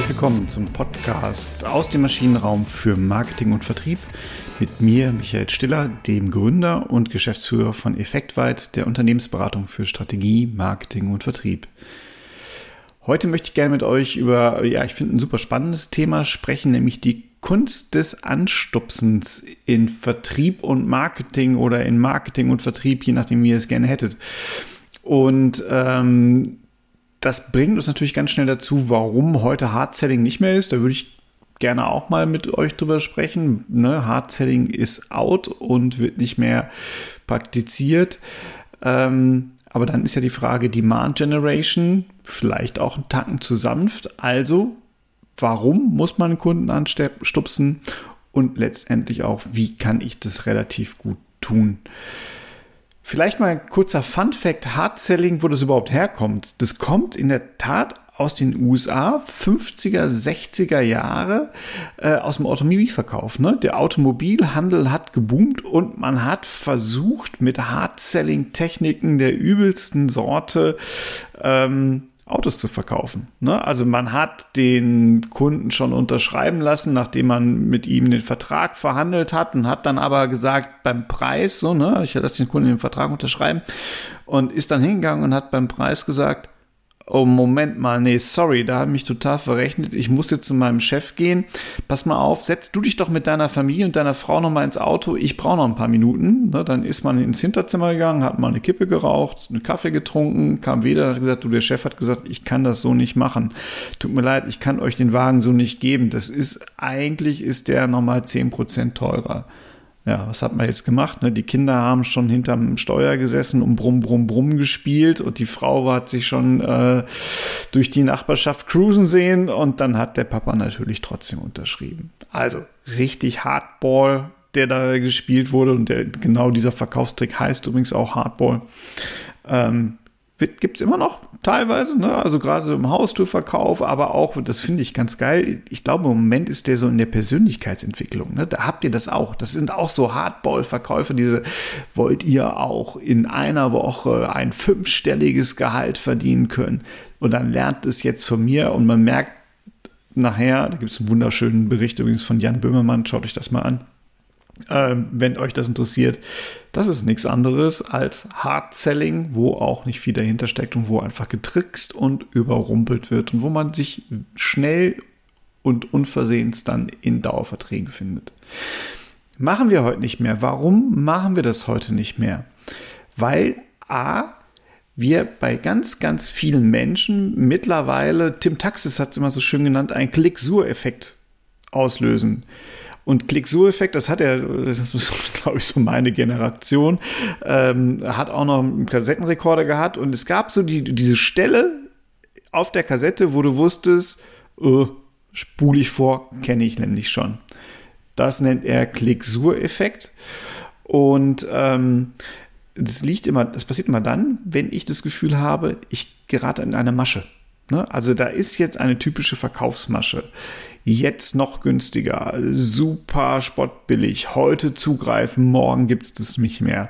Herzlich willkommen zum Podcast aus dem Maschinenraum für Marketing und Vertrieb mit mir, Michael Stiller, dem Gründer und Geschäftsführer von Effektweit, der Unternehmensberatung für Strategie, Marketing und Vertrieb. Heute möchte ich gerne mit euch über, ja, ich finde ein super spannendes Thema sprechen, nämlich die Kunst des Anstupsens in Vertrieb und Marketing oder in Marketing und Vertrieb, je nachdem, wie ihr es gerne hättet. Und ähm, das bringt uns natürlich ganz schnell dazu, warum heute Hard Selling nicht mehr ist. Da würde ich gerne auch mal mit euch drüber sprechen. Ne? Hard Selling ist out und wird nicht mehr praktiziert. Ähm, aber dann ist ja die Frage Demand Generation, vielleicht auch ein Tacken zu sanft. Also, warum muss man Kunden anstupsen? Und letztendlich auch, wie kann ich das relativ gut tun? Vielleicht mal ein kurzer Fun Fact, Hard Selling, wo das überhaupt herkommt. Das kommt in der Tat aus den USA, 50er, 60er Jahre, äh, aus dem Automobilverkauf. Ne? Der Automobilhandel hat geboomt und man hat versucht, mit Hard-Selling-Techniken der übelsten Sorte ähm, Autos zu verkaufen. Ne? Also man hat den Kunden schon unterschreiben lassen, nachdem man mit ihm den Vertrag verhandelt hat und hat dann aber gesagt, beim Preis, so, ne, ich lasse den Kunden den Vertrag unterschreiben und ist dann hingegangen und hat beim Preis gesagt, oh Moment mal, nee, sorry, da habe ich mich total verrechnet. Ich muss jetzt zu meinem Chef gehen. Pass mal auf, setz du dich doch mit deiner Familie und deiner Frau noch mal ins Auto. Ich brauche noch ein paar Minuten. Ne, dann ist man ins Hinterzimmer gegangen, hat mal eine Kippe geraucht, einen Kaffee getrunken, kam wieder und hat gesagt, du, der Chef hat gesagt, ich kann das so nicht machen. Tut mir leid, ich kann euch den Wagen so nicht geben. Das ist, eigentlich ist der nochmal zehn Prozent teurer ja, was hat man jetzt gemacht? Ne? Die Kinder haben schon hinterm Steuer gesessen und brumm, brumm, brumm gespielt und die Frau hat sich schon äh, durch die Nachbarschaft cruisen sehen und dann hat der Papa natürlich trotzdem unterschrieben. Also richtig Hardball, der da gespielt wurde und der, genau dieser Verkaufstrick heißt übrigens auch Hardball. Ähm, gibt es immer noch teilweise, ne? also gerade so im Haustürverkauf, aber auch, das finde ich ganz geil, ich glaube im Moment ist der so in der Persönlichkeitsentwicklung, ne? da habt ihr das auch, das sind auch so Hardball-Verkäufe, diese, wollt ihr auch in einer Woche ein fünfstelliges Gehalt verdienen können und dann lernt es jetzt von mir und man merkt nachher, da gibt es einen wunderschönen Bericht übrigens von Jan Böhmermann, schaut euch das mal an, ähm, wenn euch das interessiert, das ist nichts anderes als Hard Selling, wo auch nicht viel dahinter steckt und wo einfach getrickst und überrumpelt wird und wo man sich schnell und unversehens dann in Dauerverträgen findet. Machen wir heute nicht mehr. Warum machen wir das heute nicht mehr? Weil A, wir bei ganz, ganz vielen Menschen mittlerweile, Tim Taxis hat es immer so schön genannt, einen Klick-Sur-Effekt auslösen. Und Klick-Sur-Effekt, das hat er, glaube ich, so meine Generation, ähm, hat auch noch einen Kassettenrekorder gehabt und es gab so die, diese Stelle auf der Kassette, wo du wusstest, uh, spule ich vor, kenne ich nämlich schon. Das nennt er Klick-Sur-Effekt. Und ähm, das liegt immer, das passiert immer dann, wenn ich das Gefühl habe, ich gerate in eine Masche. Ne? Also da ist jetzt eine typische Verkaufsmasche jetzt noch günstiger, super spottbillig, heute zugreifen, morgen gibt es das nicht mehr.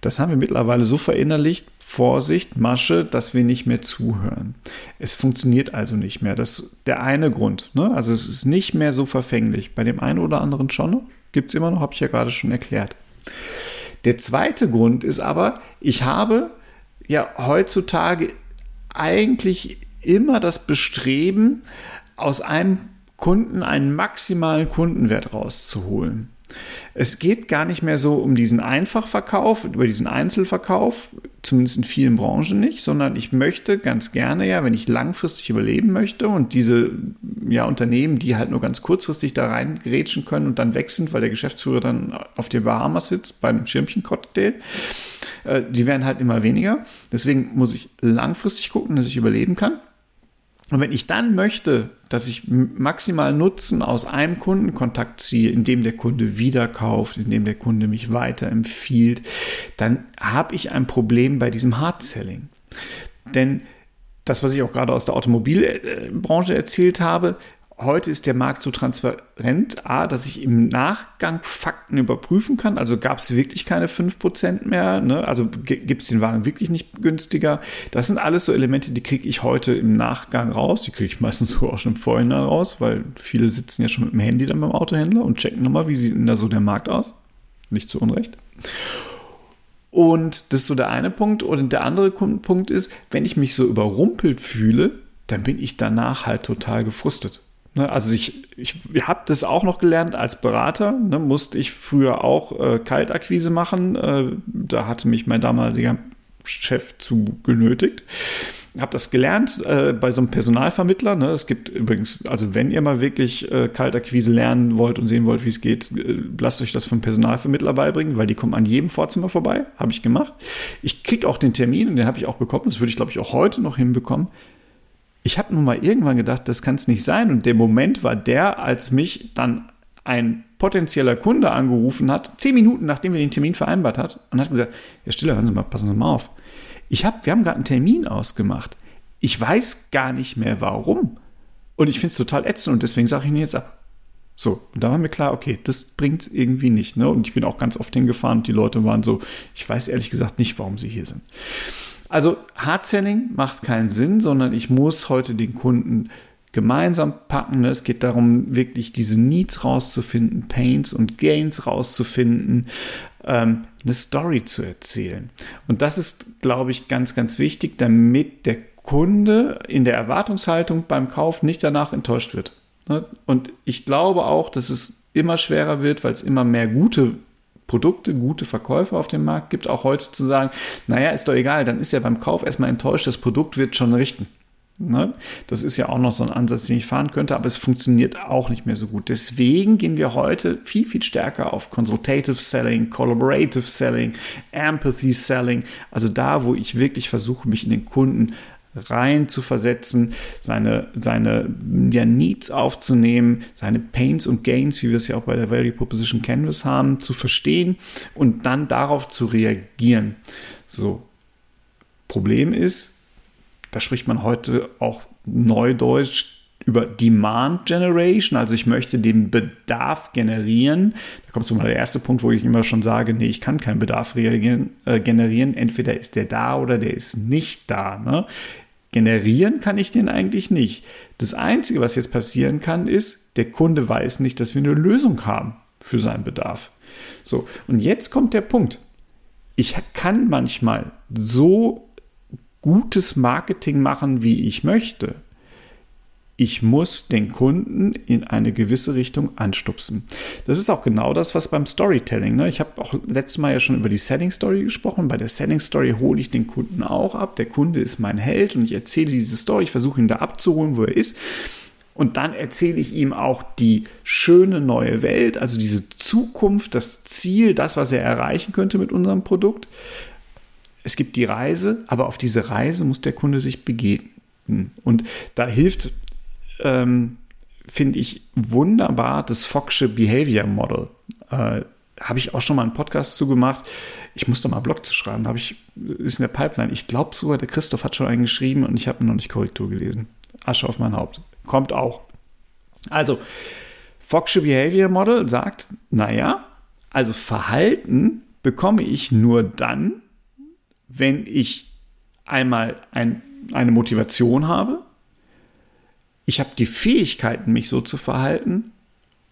Das haben wir mittlerweile so verinnerlicht, Vorsicht, Masche, dass wir nicht mehr zuhören. Es funktioniert also nicht mehr. Das ist der eine Grund. Ne? Also es ist nicht mehr so verfänglich. Bei dem einen oder anderen schon gibt es immer noch, habe ich ja gerade schon erklärt. Der zweite Grund ist aber, ich habe ja heutzutage eigentlich immer das Bestreben, aus einem Kunden einen maximalen Kundenwert rauszuholen. Es geht gar nicht mehr so um diesen Einfachverkauf, über diesen Einzelverkauf, zumindest in vielen Branchen nicht, sondern ich möchte ganz gerne ja, wenn ich langfristig überleben möchte und diese ja, Unternehmen, die halt nur ganz kurzfristig da reingrätschen können und dann weg sind, weil der Geschäftsführer dann auf den Bahamas sitzt bei einem Schirmchencocktail, äh, die werden halt immer weniger. Deswegen muss ich langfristig gucken, dass ich überleben kann. Und wenn ich dann möchte, dass ich maximal Nutzen aus einem Kundenkontakt ziehe, indem der Kunde wieder kauft, indem der Kunde mich weiterempfiehlt, dann habe ich ein Problem bei diesem Hard Selling. Denn das, was ich auch gerade aus der Automobilbranche erzählt habe, heute ist der Markt so transparent, A, dass ich im Nachgang Fakten überprüfen kann. Also gab es wirklich keine 5% mehr. Ne? Also gibt es den Wagen wirklich nicht günstiger. Das sind alles so Elemente, die kriege ich heute im Nachgang raus. Die kriege ich meistens sogar auch schon im Vorhinein raus, weil viele sitzen ja schon mit dem Handy dann beim Autohändler und checken nochmal, wie sieht denn da so der Markt aus. Nicht zu Unrecht. Und das ist so der eine Punkt. Und der andere Punkt ist, wenn ich mich so überrumpelt fühle, dann bin ich danach halt total gefrustet. Ne, also ich, ich habe das auch noch gelernt als Berater, ne, musste ich früher auch äh, Kaltakquise machen. Äh, da hatte mich mein damaliger Chef zu genötigt. Habe das gelernt äh, bei so einem Personalvermittler. Ne. Es gibt übrigens, also wenn ihr mal wirklich äh, Kaltakquise lernen wollt und sehen wollt, wie es geht, äh, lasst euch das vom Personalvermittler beibringen, weil die kommen an jedem Vorzimmer vorbei. Habe ich gemacht. Ich kriege auch den Termin und den habe ich auch bekommen. Das würde ich, glaube ich, auch heute noch hinbekommen ich habe nun mal irgendwann gedacht, das kann es nicht sein. Und der Moment war der, als mich dann ein potenzieller Kunde angerufen hat, zehn Minuten nachdem wir den Termin vereinbart hat, und hat gesagt, Herr Stiller, hören Sie mal, passen Sie mal auf. Ich hab, wir haben gerade einen Termin ausgemacht. Ich weiß gar nicht mehr warum. Und ich finde es total ätzend und deswegen sage ich Ihnen jetzt ab. So, und da war mir klar, okay, das bringt irgendwie nicht. Ne? Und ich bin auch ganz oft hingefahren und die Leute waren so, ich weiß ehrlich gesagt nicht, warum sie hier sind. Also Hard-Selling macht keinen Sinn, sondern ich muss heute den Kunden gemeinsam packen. Es geht darum, wirklich diese Needs rauszufinden, Pains und Gains rauszufinden, ähm, eine Story zu erzählen. Und das ist, glaube ich, ganz, ganz wichtig, damit der Kunde in der Erwartungshaltung beim Kauf nicht danach enttäuscht wird. Ne? Und ich glaube auch, dass es immer schwerer wird, weil es immer mehr gute Produkte, gute Verkäufer auf dem Markt gibt, auch heute zu sagen, naja, ist doch egal, dann ist er beim Kauf erstmal enttäuscht, das Produkt wird schon richten. Ne? Das ist ja auch noch so ein Ansatz, den ich fahren könnte, aber es funktioniert auch nicht mehr so gut. Deswegen gehen wir heute viel, viel stärker auf Consultative Selling, Collaborative Selling, Empathy Selling, also da, wo ich wirklich versuche, mich in den Kunden rein zu versetzen, seine, seine ja, Needs aufzunehmen, seine Pains und Gains, wie wir es ja auch bei der Value Proposition Canvas haben, zu verstehen und dann darauf zu reagieren. So. Problem ist, da spricht man heute auch neudeutsch über Demand Generation, also ich möchte den Bedarf generieren. Da kommt so mal der erste Punkt, wo ich immer schon sage, nee, ich kann keinen Bedarf äh, generieren. Entweder ist der da oder der ist nicht da. Ne? Generieren kann ich den eigentlich nicht. Das Einzige, was jetzt passieren kann, ist, der Kunde weiß nicht, dass wir eine Lösung haben für seinen Bedarf. So, und jetzt kommt der Punkt. Ich kann manchmal so gutes Marketing machen, wie ich möchte ich muss den Kunden in eine gewisse Richtung anstupsen. Das ist auch genau das, was beim Storytelling. Ne? Ich habe auch letztes Mal ja schon über die Selling Story gesprochen. Bei der Selling Story hole ich den Kunden auch ab. Der Kunde ist mein Held und ich erzähle diese Story. Ich versuche ihn da abzuholen, wo er ist. Und dann erzähle ich ihm auch die schöne neue Welt, also diese Zukunft, das Ziel, das, was er erreichen könnte mit unserem Produkt. Es gibt die Reise, aber auf diese Reise muss der Kunde sich begegnen. Und da hilft ähm, finde ich wunderbar das Foxsche Behavior Model. Äh, habe ich auch schon mal einen Podcast zu gemacht. Ich musste mal einen Blog zu schreiben. Habe ich, ist in der Pipeline. Ich glaube sogar, der Christoph hat schon einen geschrieben und ich habe noch nicht Korrektur gelesen. Asche auf mein Haupt. Kommt auch. Also, Foxsche Behavior Model sagt, naja, also Verhalten bekomme ich nur dann, wenn ich einmal ein, eine Motivation habe, ich habe die Fähigkeiten, mich so zu verhalten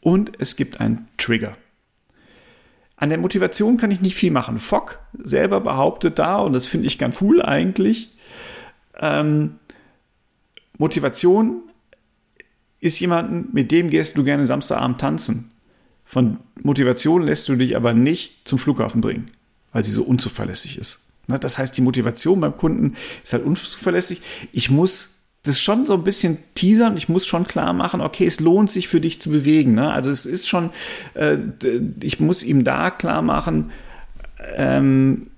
und es gibt einen Trigger. An der Motivation kann ich nicht viel machen. Fock selber behauptet da, und das finde ich ganz cool eigentlich, ähm, Motivation ist jemanden, mit dem gehst du gerne Samstagabend tanzen. Von Motivation lässt du dich aber nicht zum Flughafen bringen, weil sie so unzuverlässig ist. Das heißt, die Motivation beim Kunden ist halt unzuverlässig. Ich muss das schon so ein bisschen teasern. Ich muss schon klar machen, okay, es lohnt sich für dich zu bewegen. Ne? Also es ist schon, äh, ich muss ihm da klar machen, ähm,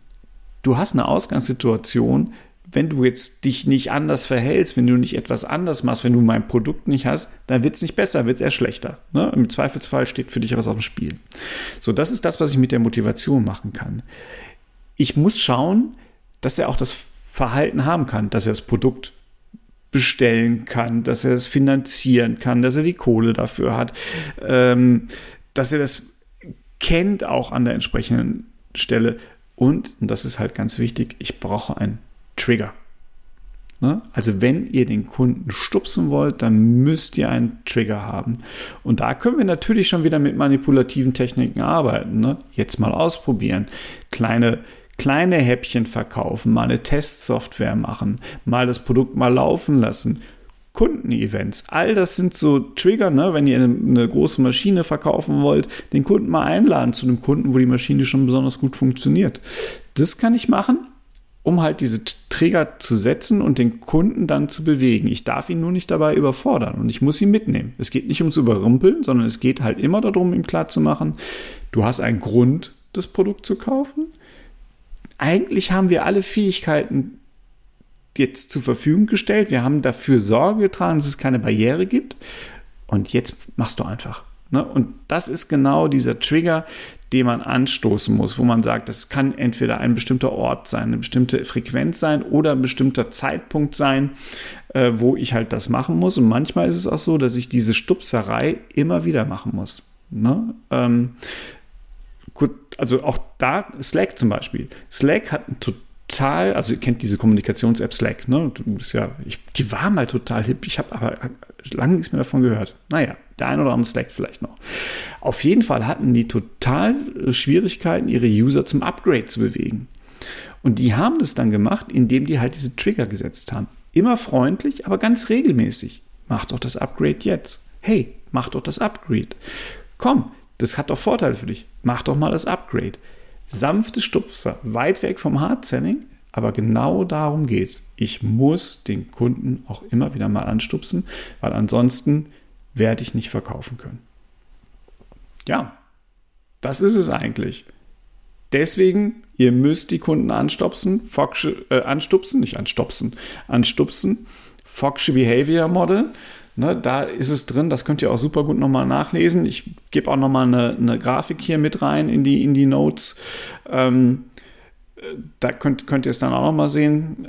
du hast eine Ausgangssituation, wenn du jetzt dich nicht anders verhältst, wenn du nicht etwas anders machst, wenn du mein Produkt nicht hast, dann wird es nicht besser, wird es eher schlechter. Ne? Im Zweifelsfall steht für dich was auf dem Spiel. So, das ist das, was ich mit der Motivation machen kann. Ich muss schauen, dass er auch das Verhalten haben kann, dass er das Produkt bestellen kann, dass er es finanzieren kann, dass er die Kohle dafür hat, ähm, dass er das kennt auch an der entsprechenden Stelle. Und, und das ist halt ganz wichtig, ich brauche einen Trigger. Ne? Also wenn ihr den Kunden stupsen wollt, dann müsst ihr einen Trigger haben. Und da können wir natürlich schon wieder mit manipulativen Techniken arbeiten. Ne? Jetzt mal ausprobieren. Kleine, kleine Häppchen verkaufen, mal eine Testsoftware machen, mal das Produkt mal laufen lassen. Kundenevents, all das sind so Trigger, ne? wenn ihr eine, große Maschine verkaufen wollt, den Kunden mal einladen zu einem Kunden, wo die Maschine schon besonders gut funktioniert. Das kann ich machen um halt diese Trigger zu setzen und den Kunden dann zu bewegen. Ich darf ihn nur nicht dabei überfordern und ich muss ihn mitnehmen. Es geht nicht ums Überrumpeln, sondern es geht halt immer darum, ihm klarzumachen, du hast einen Grund, das Produkt zu kaufen. Eigentlich haben wir alle Fähigkeiten jetzt zur Verfügung gestellt. Wir haben dafür Sorge getragen, dass es keine Barriere gibt. Und jetzt machst du einfach. Ne? Und das ist genau dieser Trigger, den man anstoßen muss, wo man sagt, das kann entweder ein bestimmter Ort sein, eine bestimmte Frequenz sein oder ein bestimmter Zeitpunkt sein, äh, wo ich halt das machen muss. Und manchmal ist es auch so, dass ich diese Stupserei immer wieder machen muss. Ne? Ähm, gut, also auch da Slack zum Beispiel. Slack hat ein total, also ihr kennt diese Kommunikations-App Slack, ne? ja, ich, die war mal total hip, ich habe aber lange nichts mehr davon gehört. Naja, der ein oder andere Slack vielleicht noch. Auf jeden Fall hatten die total äh, Schwierigkeiten, ihre User zum Upgrade zu bewegen. Und die haben das dann gemacht, indem die halt diese Trigger gesetzt haben. Immer freundlich, aber ganz regelmäßig. Mach doch das Upgrade jetzt. Hey, mach doch das Upgrade. Komm, das hat doch Vorteile für dich. Mach doch mal das Upgrade. Sanfte Stupser, weit weg vom Hard-Selling, aber genau darum geht es. Ich muss den Kunden auch immer wieder mal anstupsen, weil ansonsten werde ich nicht verkaufen können. Ja, das ist es eigentlich. Deswegen, ihr müsst die Kunden anstupsen, Foxche, äh, anstupsen, nicht anstupsen, anstupsen. Foxche Behavior Model. Ne, da ist es drin, das könnt ihr auch super gut nochmal nachlesen. Ich gebe auch nochmal eine, eine Grafik hier mit rein in die, in die Notes. Ähm, äh, da könnt, könnt ihr es dann auch nochmal sehen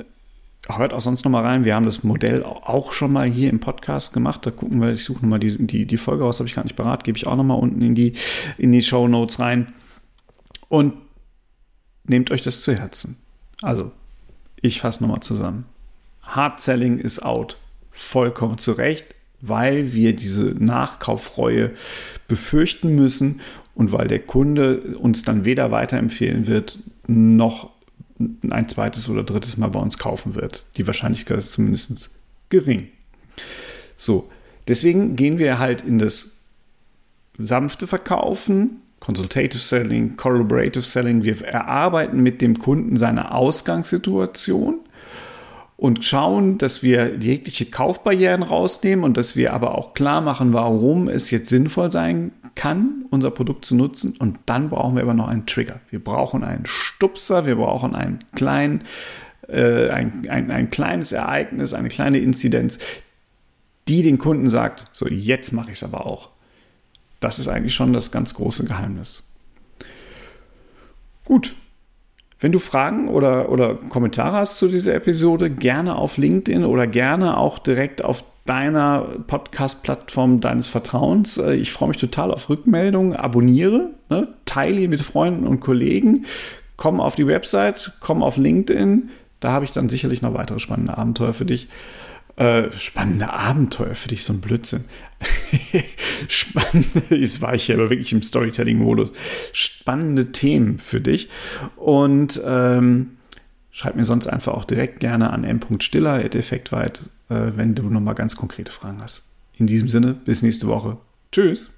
hört auch sonst noch mal rein. Wir haben das Modell auch schon mal hier im Podcast gemacht. Da gucken wir, ich suche noch mal die, die, die Folge aus, habe ich gar nicht parat, gebe ich auch noch mal unten in die, in die Show Notes rein. Und nehmt euch das zu Herzen. Also, ich fasse nochmal zusammen. Hard Selling ist out. Vollkommen zu Recht, weil wir diese Nachkaufreue befürchten müssen und weil der Kunde uns dann weder weiterempfehlen wird, noch ein zweites oder drittes Mal bei uns kaufen wird. Die Wahrscheinlichkeit ist zumindest gering. So, deswegen gehen wir halt in das sanfte Verkaufen, Consultative Selling, Collaborative Selling. Wir erarbeiten mit dem Kunden seine Ausgangssituation und schauen, dass wir jegliche Kaufbarrieren rausnehmen und dass wir aber auch klar machen, warum es jetzt sinnvoll sein kann, unser Produkt zu nutzen. Und dann brauchen wir aber noch einen Trigger. Wir brauchen einen Stupser, wir brauchen einen kleinen, äh, ein, ein, ein kleines Ereignis, eine kleine Inzidenz, die den Kunden sagt, so jetzt mache ich es aber auch. Das ist eigentlich schon das ganz große Geheimnis. Gut, wenn du Fragen oder, oder Kommentare hast zu dieser Episode, gerne auf LinkedIn oder gerne auch direkt auf deiner Podcast-Plattform deines Vertrauens. Äh, ich freue mich total auf Rückmeldungen. Abonniere, ne, teile mit Freunden und Kollegen. Komm auf die Website, komm auf LinkedIn. Da habe ich dann sicherlich noch weitere spannende Abenteuer für dich. Äh, spannende Abenteuer für dich, so ein Blödsinn. spannende, jetzt war ich ja aber wirklich im Storytelling-Modus. Spannende Themen für dich. Und ähm, schreib mir sonst einfach auch direkt gerne an m.stiller.effektweit, äh, wenn du nochmal ganz konkrete Fragen hast. In diesem Sinne, bis nächste Woche. Tschüss.